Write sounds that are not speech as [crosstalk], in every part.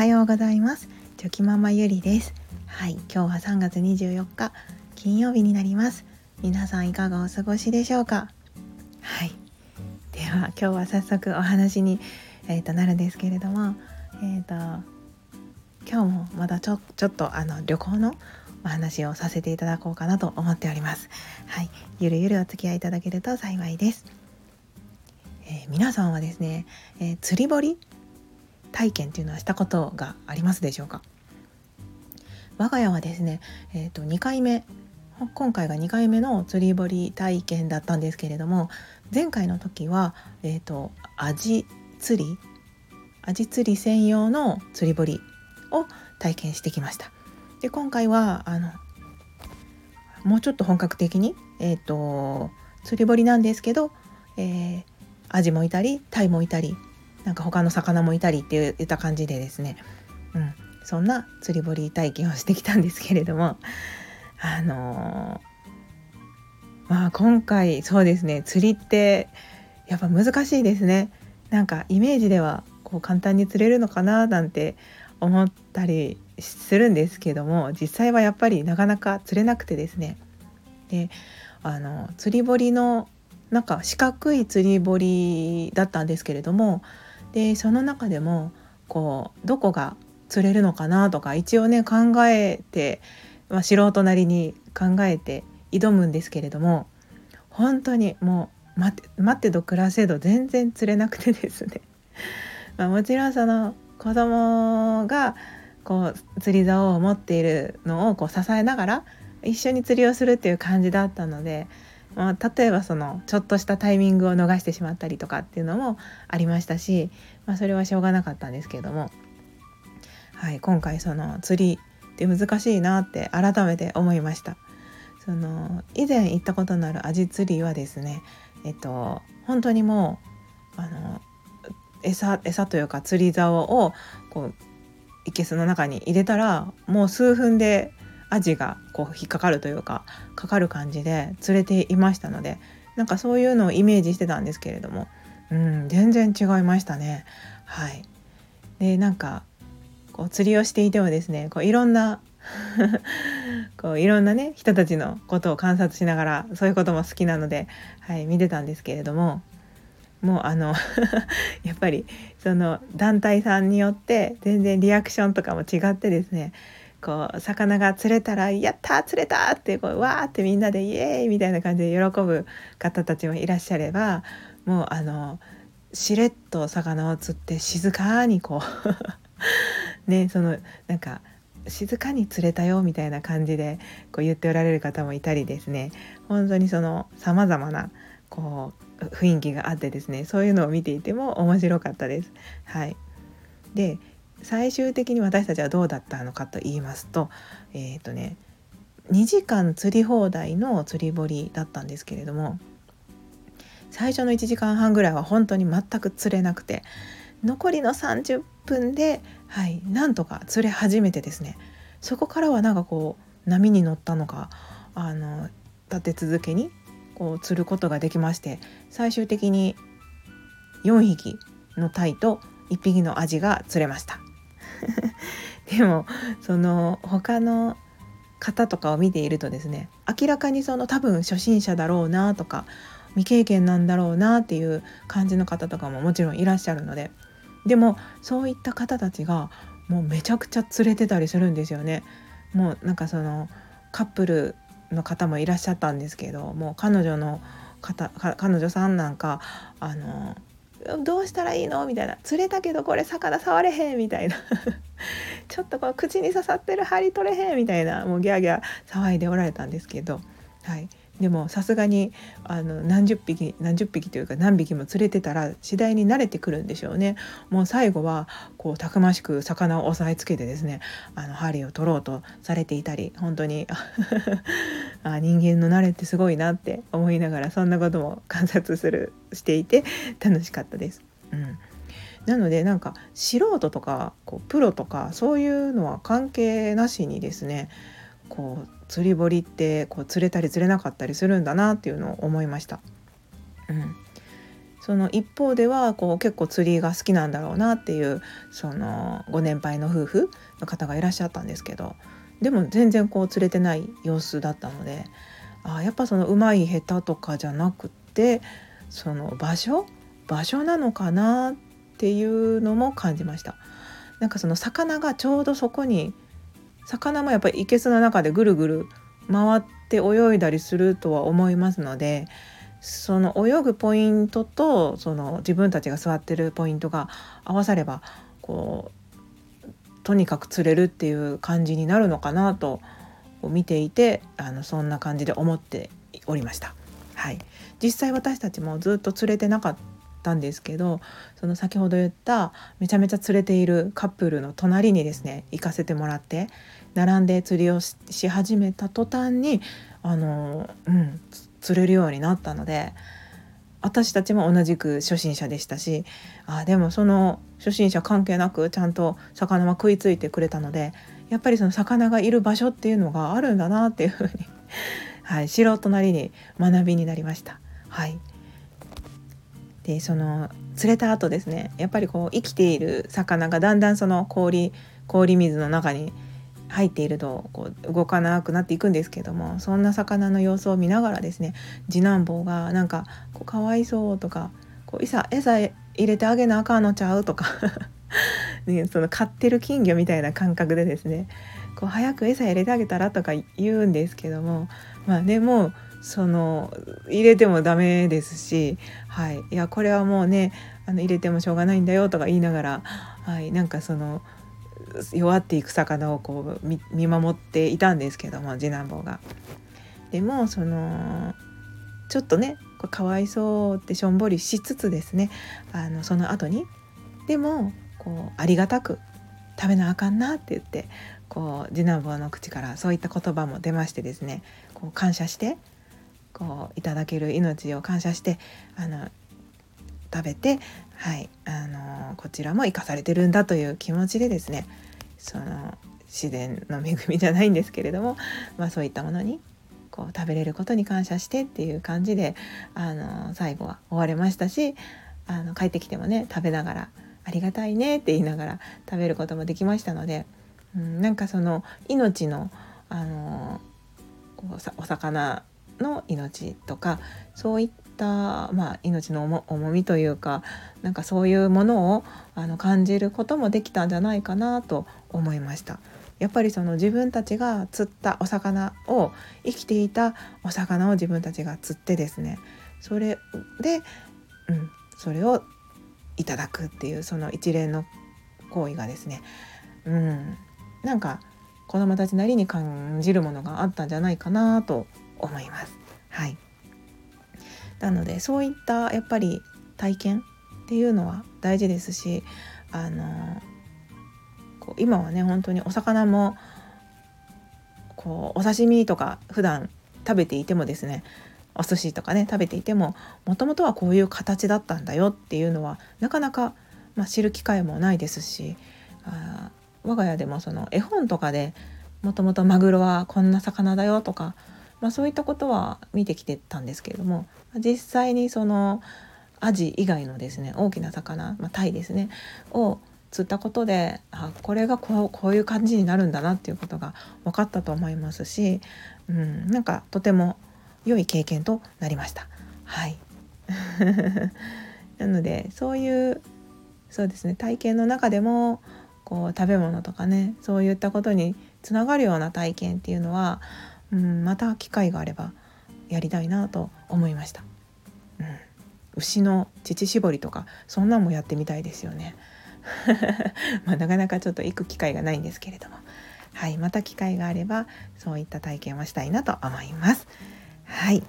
はようございます。チョキママゆりです。はい今日は3月24日金曜日になります。皆さんいかがお過ごしでしょうか？はい。では今日は早速お話に、えー、となるんですけれどもえっ、ー、と今日もまだちょちょっとあの旅行のお話をさせていただこうかなと思っております。はい。ゆるゆるお付き合いいただけると幸いです。えー、皆さんはですね、えー、釣り堀体験っていうのはしたことがありますでしょうか？我が家はですね、えーと、2回目今回が2回目の釣り堀体験だったんですけれども前回の時は、えーと、アジ釣りアジ釣り専用の釣り堀を体験してきました。で今回はあのもうちょっと本格的に、えーと、釣り堀なんですけど、えー、アジもいたりタイもいたりなんか他の魚もいたりって言った感じでですね、うん、そんな釣り堀体験をしてきたんですけれども。[laughs] あのー、まあ今回そうですね。釣りってやっぱ難しいですね。なんかイメージではこう簡単に釣れるのかななんて思ったりするんですけども実際はやっぱりなかなか釣れなくてですね。であの釣り堀のなんか四角い釣り堀だったんですけれどもでその中でもこうどこが釣れるのかなとか一応ね考えて、まあ、素人なりに考えて挑むんですけれども本当にもう待って待ってと暮らせど全然釣れなくてですね。[laughs] まもちろんその子供がこう釣り竿を持っているのをこう支えながら一緒に釣りをするっていう感じだったのでまあ、例えばそのちょっとしたタイミングを逃してしまったりとかっていうのもありましたし、まあ、それはしょうがなかったんですけれども、はい、今回その釣りって難しいなって改めて思いました。その以前行ったことのあるアジ釣りはですねえっと本当にもうあの餌餌というか釣り竿をこういけすの中に入れたらもう数分でアジがこう引っかかるというかかかる感じで釣れていましたのでなんかそういうのをイメージしてたんですけれども、うん、全然違いましたね。はい、でなんかこう釣りをしていてもですねこういろんな [laughs] こういろんなね人たちのことを観察しながらそういうことも好きなので、はい、見てたんですけれどももうあの [laughs] やっぱりその団体さんによって全然リアクションとかも違ってですねこう魚が釣れたら「やった釣れた!」ってこうわーってみんなで「イエーイ!」みたいな感じで喜ぶ方たちもいらっしゃればもうあのしれっと魚を釣って静かにこう [laughs] ねそのなんか静かに釣れたよみたいな感じでこう言っておられる方もいたりですね本当にそのさまざまなこう雰囲気があってですねそういうのを見ていても面白かったです。はい、で最終的に私たちはどうだったのかと言いますとえっ、ー、とね2時間釣り放題の釣り堀だったんですけれども最初の1時間半ぐらいは本当に全く釣れなくて残りの30分で、はい、なんとか釣れ始めてですねそこからはなんかこう波に乗ったのかあの立て続けにこう釣ることができまして最終的に4匹のタイと1匹のアジが釣れました。[laughs] でもその他の方とかを見ているとですね明らかにその多分初心者だろうなとか未経験なんだろうなっていう感じの方とかももちろんいらっしゃるのででもそういった方たちがもうめちゃくちゃ連れてたりするんですよね。もうなんかそのカップルの方もいらっしゃったんですけどもう彼女の方彼女さんなんかあのどうしたらいいの？みたいな釣れたけどこれ魚触れへんみたいな。[laughs] ちょっとこう口に刺さってる針取れへんみたいな。もうギャーギャー騒いでおられたんですけど、はい、でもさすがにあの何十匹何十匹というか何匹も連れてたら次第に慣れてくるんでしょうねもう最後はこうたくましく魚を押さえつけてですねあの針を取ろうとされていたり本当に [laughs] あ人間の慣れってすごいなって思いながらそんなことも観察するしていて楽しかったです。うんなのでなんか素人とかこうプロとかそういうのは関係なしにですねこう釣り堀ってこう釣れたり釣れなかったりするんだなっていうのを思いました。うん、その一方ではこう結構釣りが好きなんだろうなっていうそのご年配の夫婦の方がいらっしゃったんですけどでも全然こう釣れてない様子だったのであやっぱそのうまい下手とかじゃなくってその場所？場所なのかなっていうのも感じました。なんかその魚がちょうどそこに魚もやっぱり生けすの中でぐるぐる回って泳いだりするとは思いますのでその泳ぐポイントとその自分たちが座ってるポイントが合わさればこうとにかく釣れるっていう感じになるのかなと見ていてあのそんな感じで思っておりました。はい、実際私たちもずっと釣れてなかったんですけどその先ほど言っためちゃめちゃ釣れているカップルの隣にですね行かせてもらって並んで釣りをし始めた途端にあの、うん、釣れるようになったので私たちも同じく初心者でしたしあでもその初心者関係なくちゃんと魚は食いついてくれたのでやっぱりその魚がいる場所っていうのがあるんだなっていうふうに [laughs] はい、素人なりに学びになりました。はい、でその釣れた後ですねやっぱりこう生きている魚がだんだんその氷氷水の中に入っているとこう動かなくなっていくんですけどもそんな魚の様子を見ながらですね次男坊がなんかこうかわいそうとかこう餌餌入れてあげなあかんのちゃうとか [laughs] ね、その飼ってる金魚みたいな感覚でですねこう早く餌入れてあげたらとか言うんですけどもまあでもその入れてもダメですし、はい、いやこれはもうねあの入れてもしょうがないんだよとか言いながら、はい、なんかその弱っていく魚をこう見守っていたんですけども次男坊が。でもそのちょっとねこかわいそうってしょんぼりしつつですねあのその後にでもこうありがたく食べなあかんなって言ってこう次男坊の口からそういった言葉も出ましてですねこう感謝してこういただける命を感謝してあの食べてはいあのこちらも生かされてるんだという気持ちでですねその自然の恵みじゃないんですけれども、まあ、そういったものにこう食べれることに感謝してっていう感じであの最後は終われましたしあの帰ってきてもね食べながら「ありがたいね」って言いながら食べることもできましたので、うん、なんかその命のあのこうお魚の命とかそういっったまあ、命の重みというかなんかそういうものをあの感じることもできたんじゃないかなと思いました。やっぱりその自分たちが釣ったお魚を生きていたお魚を自分たちが釣ってですねそれで、うん、それをいただくっていうその一連の行為がですね、うん、なんか子どもたちなりに感じるものがあったんじゃないかなと思います。はいなのでそういったやっぱり体験っていうのは大事ですしあのこう今はね本当にお魚もこうお刺身とか普段食べていてもですねお寿司とかね食べていてももともとはこういう形だったんだよっていうのはなかなか、まあ、知る機会もないですしあ我が家でもその絵本とかでもともとマグロはこんな魚だよとかまあ、そういったことは見てきてたんですけれども実際にそのアジ以外のですね大きな魚、まあ、タイですねを釣ったことであこれがこうこういう感じになるんだなっていうことが分かったと思いますし、うん、なんかとても良い経験となりました。はい [laughs] なのでそういうそうですね体験の中でもこう食べ物とかねそういったことにつながるような体験っていうのはうん、また機会があればやりたいなと思いました、うん、牛の乳搾りとかそんなんもやってみたいですよね。[laughs] まあ、なかなかちょっと行く機会がないんですけれども。はいまた機会があればそういった体験をしたいなと思います。はい。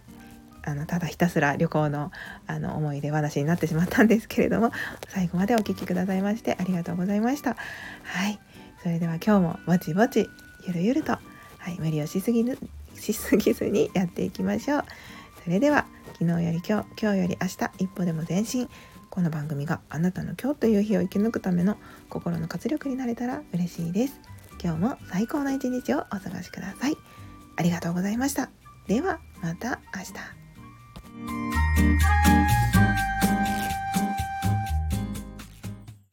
あのただひたすら旅行のあの思い出話になってしまったんですけれども最後までお聴きくださいましてありがとうございました。はい。それでは今日もぼちぼちゆるゆるとはい、無理をしすぎる [laughs] しすぎずにやっていきましょう。それでは昨日より今日今日より明日一歩でも前進この番組があなたの今日という日を生き抜くための心の活力になれたら嬉しいです。今日も最高の一日をお過ごしください。ありがとうございました。ではまた明日。